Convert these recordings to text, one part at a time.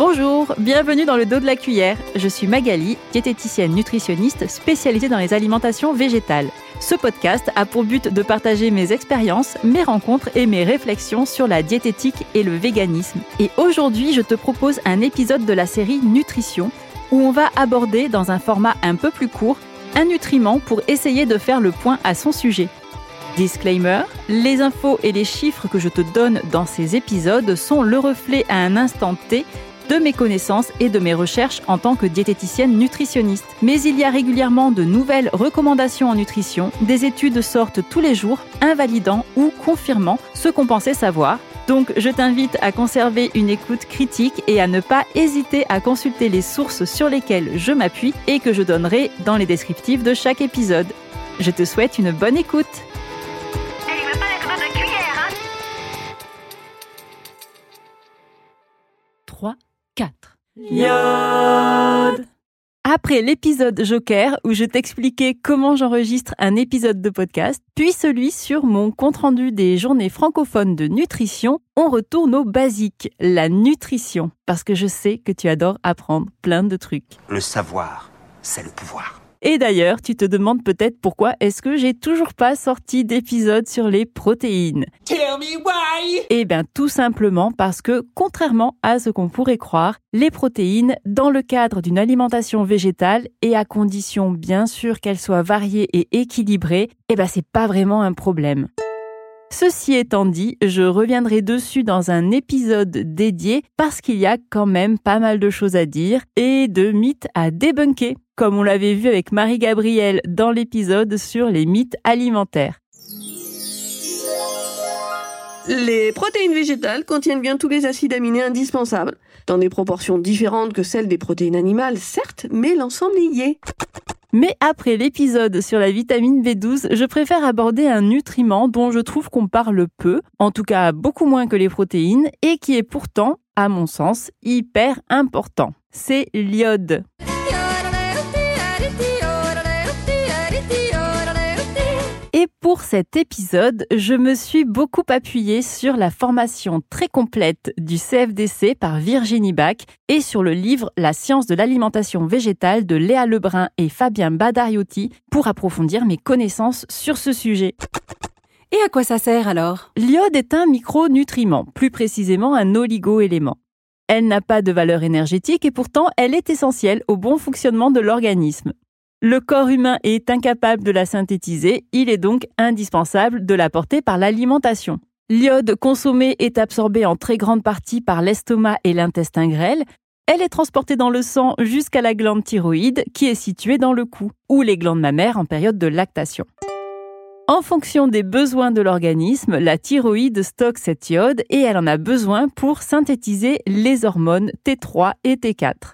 Bonjour, bienvenue dans le dos de la cuillère. Je suis Magali, diététicienne nutritionniste spécialisée dans les alimentations végétales. Ce podcast a pour but de partager mes expériences, mes rencontres et mes réflexions sur la diététique et le véganisme. Et aujourd'hui, je te propose un épisode de la série Nutrition où on va aborder dans un format un peu plus court un nutriment pour essayer de faire le point à son sujet. Disclaimer, les infos et les chiffres que je te donne dans ces épisodes sont le reflet à un instant T de mes connaissances et de mes recherches en tant que diététicienne nutritionniste. Mais il y a régulièrement de nouvelles recommandations en nutrition, des études sortent tous les jours, invalidant ou confirmant ce qu'on pensait savoir. Donc je t'invite à conserver une écoute critique et à ne pas hésiter à consulter les sources sur lesquelles je m'appuie et que je donnerai dans les descriptifs de chaque épisode. Je te souhaite une bonne écoute. Yod Après l'épisode Joker où je t'expliquais comment j'enregistre un épisode de podcast, puis celui sur mon compte-rendu des journées francophones de nutrition, on retourne au basique, la nutrition, parce que je sais que tu adores apprendre plein de trucs. Le savoir, c'est le pouvoir. Et d'ailleurs, tu te demandes peut-être pourquoi est-ce que j'ai toujours pas sorti d'épisode sur les protéines. Tell me why Eh bien, tout simplement parce que, contrairement à ce qu'on pourrait croire, les protéines, dans le cadre d'une alimentation végétale, et à condition bien sûr qu'elles soient variées et équilibrées, eh ben, c'est pas vraiment un problème. Ceci étant dit, je reviendrai dessus dans un épisode dédié parce qu'il y a quand même pas mal de choses à dire et de mythes à débunker, comme on l'avait vu avec Marie-Gabrielle dans l'épisode sur les mythes alimentaires. Les protéines végétales contiennent bien tous les acides aminés indispensables, dans des proportions différentes que celles des protéines animales, certes, mais l'ensemble est lié. Mais après l'épisode sur la vitamine B12, je préfère aborder un nutriment dont je trouve qu'on parle peu, en tout cas beaucoup moins que les protéines, et qui est pourtant, à mon sens, hyper important. C'est l'iode. Pour cet épisode, je me suis beaucoup appuyée sur la formation très complète du CFDC par Virginie Bach et sur le livre La science de l'alimentation végétale de Léa Lebrun et Fabien Badariotti pour approfondir mes connaissances sur ce sujet. Et à quoi ça sert alors? L'iode est un micronutriment, plus précisément un oligo-élément. Elle n'a pas de valeur énergétique et pourtant elle est essentielle au bon fonctionnement de l'organisme. Le corps humain est incapable de la synthétiser, il est donc indispensable de l'apporter par l'alimentation. L'iode consommé est absorbé en très grande partie par l'estomac et l'intestin grêle. Elle est transportée dans le sang jusqu'à la glande thyroïde qui est située dans le cou, ou les glandes mammaires en période de lactation. En fonction des besoins de l'organisme, la thyroïde stocke cette iode et elle en a besoin pour synthétiser les hormones T3 et T4.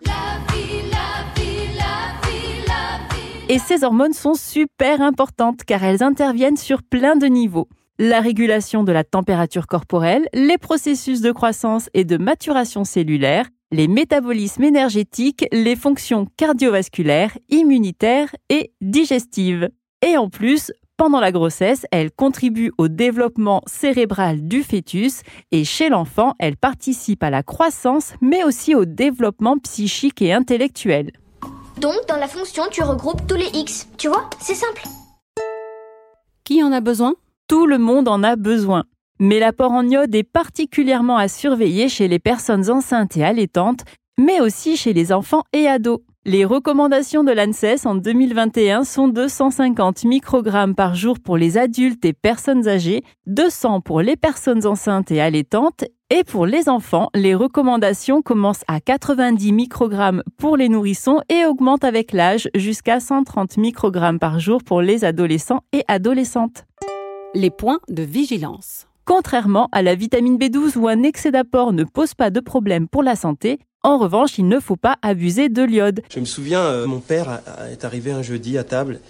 Et ces hormones sont super importantes car elles interviennent sur plein de niveaux. La régulation de la température corporelle, les processus de croissance et de maturation cellulaire, les métabolismes énergétiques, les fonctions cardiovasculaires, immunitaires et digestives. Et en plus, pendant la grossesse, elles contribuent au développement cérébral du fœtus et chez l'enfant, elles participent à la croissance mais aussi au développement psychique et intellectuel. Donc, dans la fonction, tu regroupes tous les x. Tu vois? C'est simple. Qui en a besoin? Tout le monde en a besoin. Mais l'apport en iode est particulièrement à surveiller chez les personnes enceintes et allaitantes, mais aussi chez les enfants et ados. Les recommandations de l'ANSES en 2021 sont de 150 microgrammes par jour pour les adultes et personnes âgées, 200 pour les personnes enceintes et allaitantes, et pour les enfants, les recommandations commencent à 90 microgrammes pour les nourrissons et augmentent avec l'âge jusqu'à 130 microgrammes par jour pour les adolescents et adolescentes. Les points de vigilance. Contrairement à la vitamine B12 où un excès d'apport ne pose pas de problème pour la santé, en revanche, il ne faut pas abuser de l'iode. Je me souviens, euh, mon père a- a- est arrivé un jeudi à table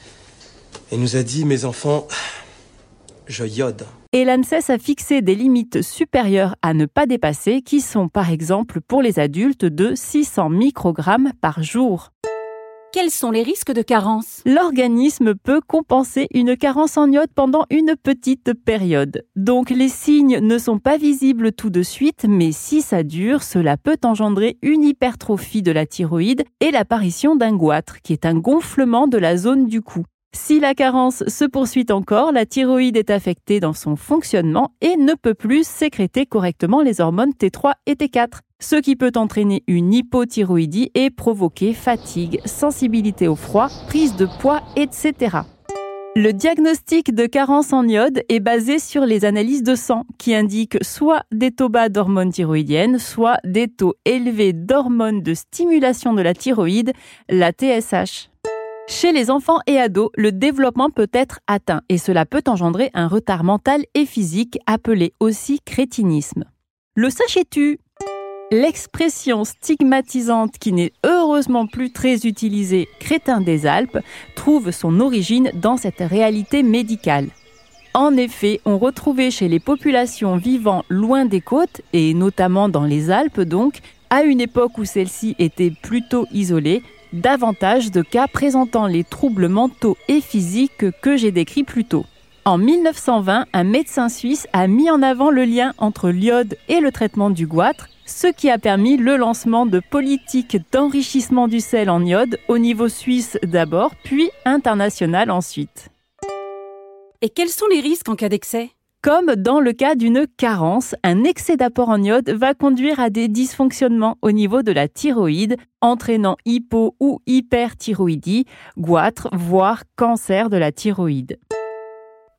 et nous a dit, mes enfants, je iode. Et l'ANSES a fixé des limites supérieures à ne pas dépasser, qui sont par exemple pour les adultes de 600 microgrammes par jour. quels sont les risques de carence? L'organisme peut compenser une carence en iode pendant une petite période. Donc les signes ne sont pas visibles tout de suite, mais si ça dure, cela peut engendrer une hypertrophie de la thyroïde et l'apparition d'un goitre, qui est un gonflement de la zone du cou. Si la carence se poursuit encore, la thyroïde est affectée dans son fonctionnement et ne peut plus sécréter correctement les hormones T3 et T4 ce qui peut entraîner une hypothyroïdie et provoquer fatigue, sensibilité au froid, prise de poids, etc. Le diagnostic de carence en iode est basé sur les analyses de sang qui indiquent soit des taux bas d'hormones thyroïdiennes, soit des taux élevés d'hormones de stimulation de la thyroïde, la TSH. Chez les enfants et ados, le développement peut être atteint et cela peut engendrer un retard mental et physique appelé aussi crétinisme. Le sachais-tu? L'expression stigmatisante qui n'est heureusement plus très utilisée, crétin des Alpes, trouve son origine dans cette réalité médicale. En effet, on retrouvait chez les populations vivant loin des côtes, et notamment dans les Alpes donc, à une époque où celles-ci étaient plutôt isolées, davantage de cas présentant les troubles mentaux et physiques que j'ai décrits plus tôt. En 1920, un médecin suisse a mis en avant le lien entre l'iode et le traitement du goitre ce qui a permis le lancement de politiques d'enrichissement du sel en iode au niveau suisse d'abord, puis international ensuite. Et quels sont les risques en cas d'excès? Comme dans le cas d'une carence, un excès d'apport en iode va conduire à des dysfonctionnements au niveau de la thyroïde, entraînant hypo ou hyperthyroïdie, goitre, voire cancer de la thyroïde.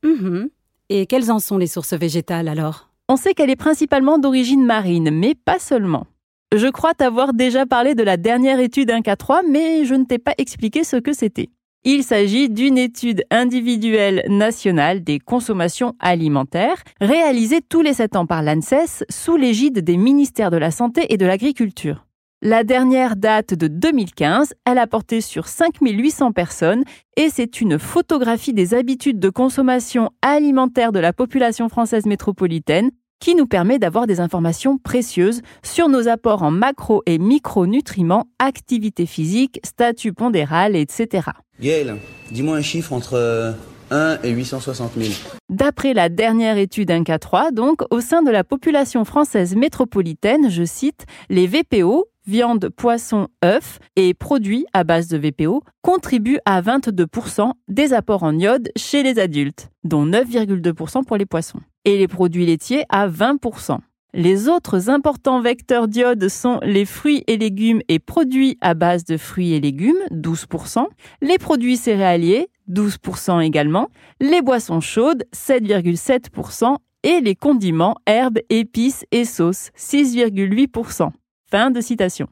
Mhm. Et quelles en sont les sources végétales alors? On sait qu'elle est principalement d'origine marine, mais pas seulement. Je crois t'avoir déjà parlé de la dernière étude 1K3, mais je ne t'ai pas expliqué ce que c'était. Il s'agit d'une étude individuelle nationale des consommations alimentaires réalisée tous les 7 ans par l'ANSES sous l'égide des ministères de la Santé et de l'Agriculture. La dernière date de 2015, elle a porté sur 5800 personnes et c'est une photographie des habitudes de consommation alimentaire de la population française métropolitaine qui nous permet d'avoir des informations précieuses sur nos apports en macro et micronutriments, activité physique, statut pondéral, etc. Gaël, dis-moi un chiffre entre 1 euh, et 860 000. D'après la dernière étude 1K3, donc, au sein de la population française métropolitaine, je cite, les VPO, viande, poisson, œufs et produits à base de VPO contribuent à 22% des apports en iode chez les adultes, dont 9,2% pour les poissons, et les produits laitiers à 20%. Les autres importants vecteurs d'iode sont les fruits et légumes et produits à base de fruits et légumes, 12%, les produits céréaliers, 12% également, les boissons chaudes, 7,7%, et les condiments, herbes, épices et sauces, 6,8%. Fin de citation.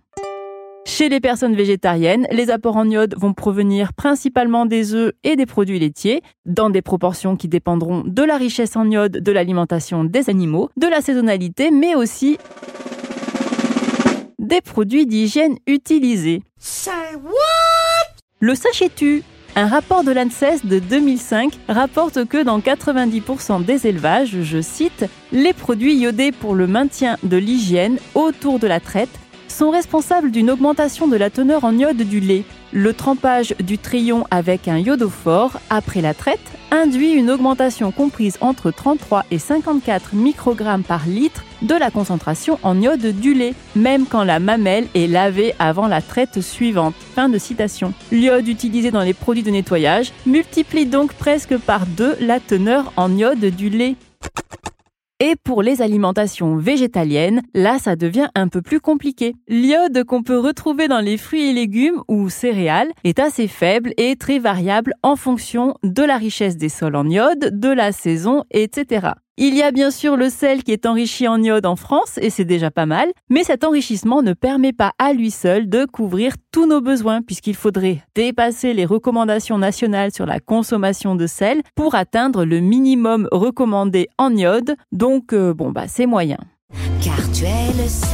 Chez les personnes végétariennes, les apports en iode vont provenir principalement des œufs et des produits laitiers, dans des proportions qui dépendront de la richesse en iode de l'alimentation des animaux, de la saisonnalité, mais aussi des produits d'hygiène utilisés. Le sachet-tu un rapport de l'ANSES de 2005 rapporte que dans 90% des élevages, je cite, les produits iodés pour le maintien de l'hygiène autour de la traite sont responsables d'une augmentation de la teneur en iode du lait. Le trempage du trion avec un iodophore après la traite induit une augmentation comprise entre 33 et 54 microgrammes par litre de la concentration en iode du lait, même quand la mamelle est lavée avant la traite suivante. Fin de citation. L'iode utilisé dans les produits de nettoyage multiplie donc presque par deux la teneur en iode du lait. Et pour les alimentations végétaliennes, là ça devient un peu plus compliqué. L'iode qu'on peut retrouver dans les fruits et légumes ou céréales est assez faible et très variable en fonction de la richesse des sols en iode, de la saison, etc. Il y a bien sûr le sel qui est enrichi en iode en France, et c'est déjà pas mal, mais cet enrichissement ne permet pas à lui seul de couvrir tous nos besoins, puisqu'il faudrait dépasser les recommandations nationales sur la consommation de sel pour atteindre le minimum recommandé en iode, donc euh, bon bah c'est moyen. Car tu es le sel.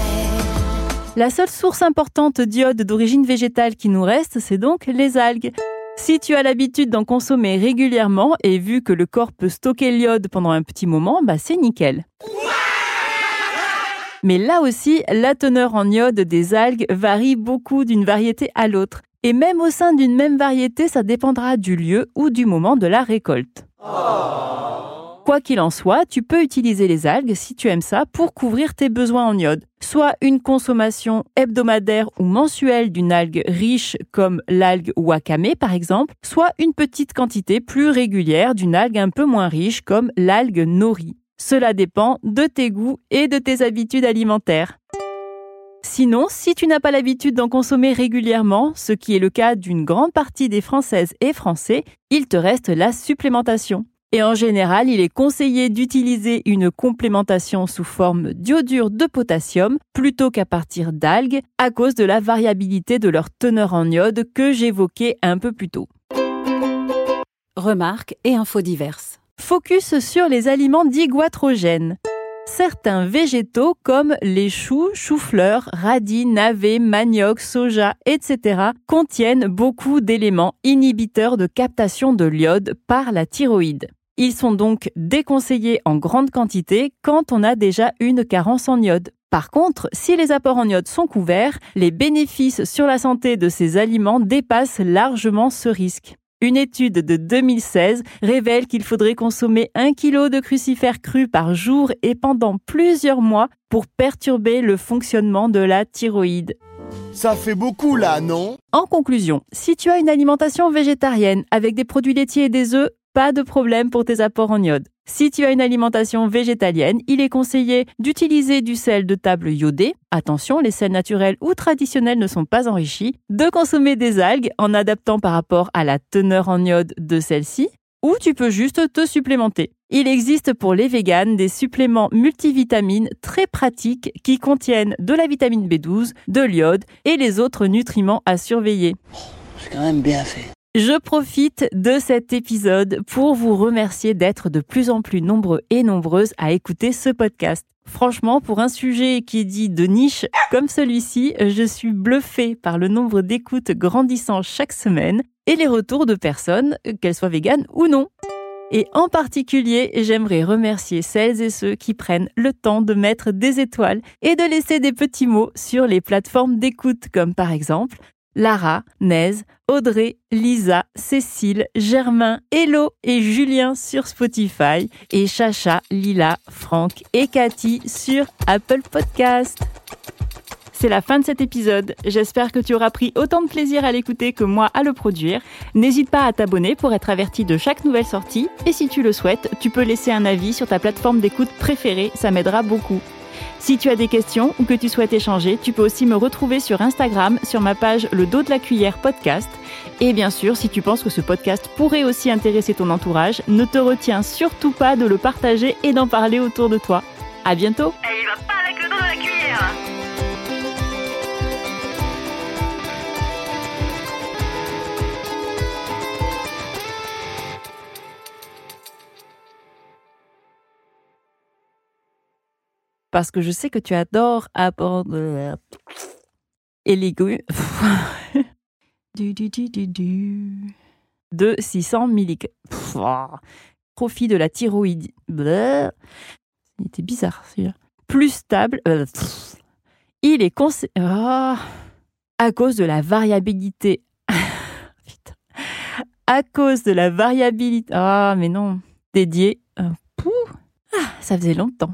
La seule source importante d'iode d'origine végétale qui nous reste, c'est donc les algues. Si tu as l'habitude d'en consommer régulièrement et vu que le corps peut stocker l'iode pendant un petit moment, bah c'est nickel. Mais là aussi, la teneur en iode des algues varie beaucoup d'une variété à l'autre. Et même au sein d'une même variété, ça dépendra du lieu ou du moment de la récolte. Quoi qu'il en soit, tu peux utiliser les algues, si tu aimes ça, pour couvrir tes besoins en iode. Soit une consommation hebdomadaire ou mensuelle d'une algue riche comme l'algue wakame par exemple, soit une petite quantité plus régulière d'une algue un peu moins riche comme l'algue nori. Cela dépend de tes goûts et de tes habitudes alimentaires. Sinon, si tu n'as pas l'habitude d'en consommer régulièrement, ce qui est le cas d'une grande partie des Françaises et Français, il te reste la supplémentation. Et en général, il est conseillé d'utiliser une complémentation sous forme d'iodure de potassium plutôt qu'à partir d'algues à cause de la variabilité de leur teneur en iode que j'évoquais un peu plus tôt. Remarques et infos diverses. Focus sur les aliments dits goitrogènes. Certains végétaux comme les choux, choux-fleurs, radis, navets, manioc, soja, etc. contiennent beaucoup d'éléments inhibiteurs de captation de l'iode par la thyroïde. Ils sont donc déconseillés en grande quantité quand on a déjà une carence en iode. Par contre, si les apports en iode sont couverts, les bénéfices sur la santé de ces aliments dépassent largement ce risque. Une étude de 2016 révèle qu'il faudrait consommer un kilo de crucifères crus par jour et pendant plusieurs mois pour perturber le fonctionnement de la thyroïde. Ça fait beaucoup là, non? En conclusion, si tu as une alimentation végétarienne avec des produits laitiers et des œufs, pas de problème pour tes apports en iode. Si tu as une alimentation végétalienne, il est conseillé d'utiliser du sel de table iodé. Attention, les sels naturels ou traditionnels ne sont pas enrichis. De consommer des algues en adaptant par rapport à la teneur en iode de celle-ci. Ou tu peux juste te supplémenter. Il existe pour les véganes des suppléments multivitamines très pratiques qui contiennent de la vitamine B12, de l'iode et les autres nutriments à surveiller. C'est quand même bien fait. Je profite de cet épisode pour vous remercier d'être de plus en plus nombreux et nombreuses à écouter ce podcast. Franchement, pour un sujet qui est dit de niche comme celui-ci, je suis bluffée par le nombre d'écoutes grandissant chaque semaine et les retours de personnes, qu'elles soient véganes ou non. Et en particulier, j'aimerais remercier celles et ceux qui prennent le temps de mettre des étoiles et de laisser des petits mots sur les plateformes d'écoute comme par exemple Lara, Nez, Audrey, Lisa, Cécile, Germain, Hello et Julien sur Spotify et Chacha, Lila, Franck et Cathy sur Apple Podcast. C'est la fin de cet épisode. J'espère que tu auras pris autant de plaisir à l'écouter que moi à le produire. N'hésite pas à t'abonner pour être averti de chaque nouvelle sortie. Et si tu le souhaites, tu peux laisser un avis sur ta plateforme d'écoute préférée, ça m'aidera beaucoup. Si tu as des questions ou que tu souhaites échanger, tu peux aussi me retrouver sur Instagram sur ma page Le dos de la cuillère podcast. Et bien sûr, si tu penses que ce podcast pourrait aussi intéresser ton entourage, ne te retiens surtout pas de le partager et d'en parler autour de toi. À bientôt! Parce que je sais que tu adores apprendre et légumes. De 600 mg. Profit de la thyroïde. Il était bizarre celui-là. Plus stable. Il est conseillé. à cause de la variabilité. À cause de la variabilité. Ah, mais non. Dédié. Ah, ça faisait longtemps.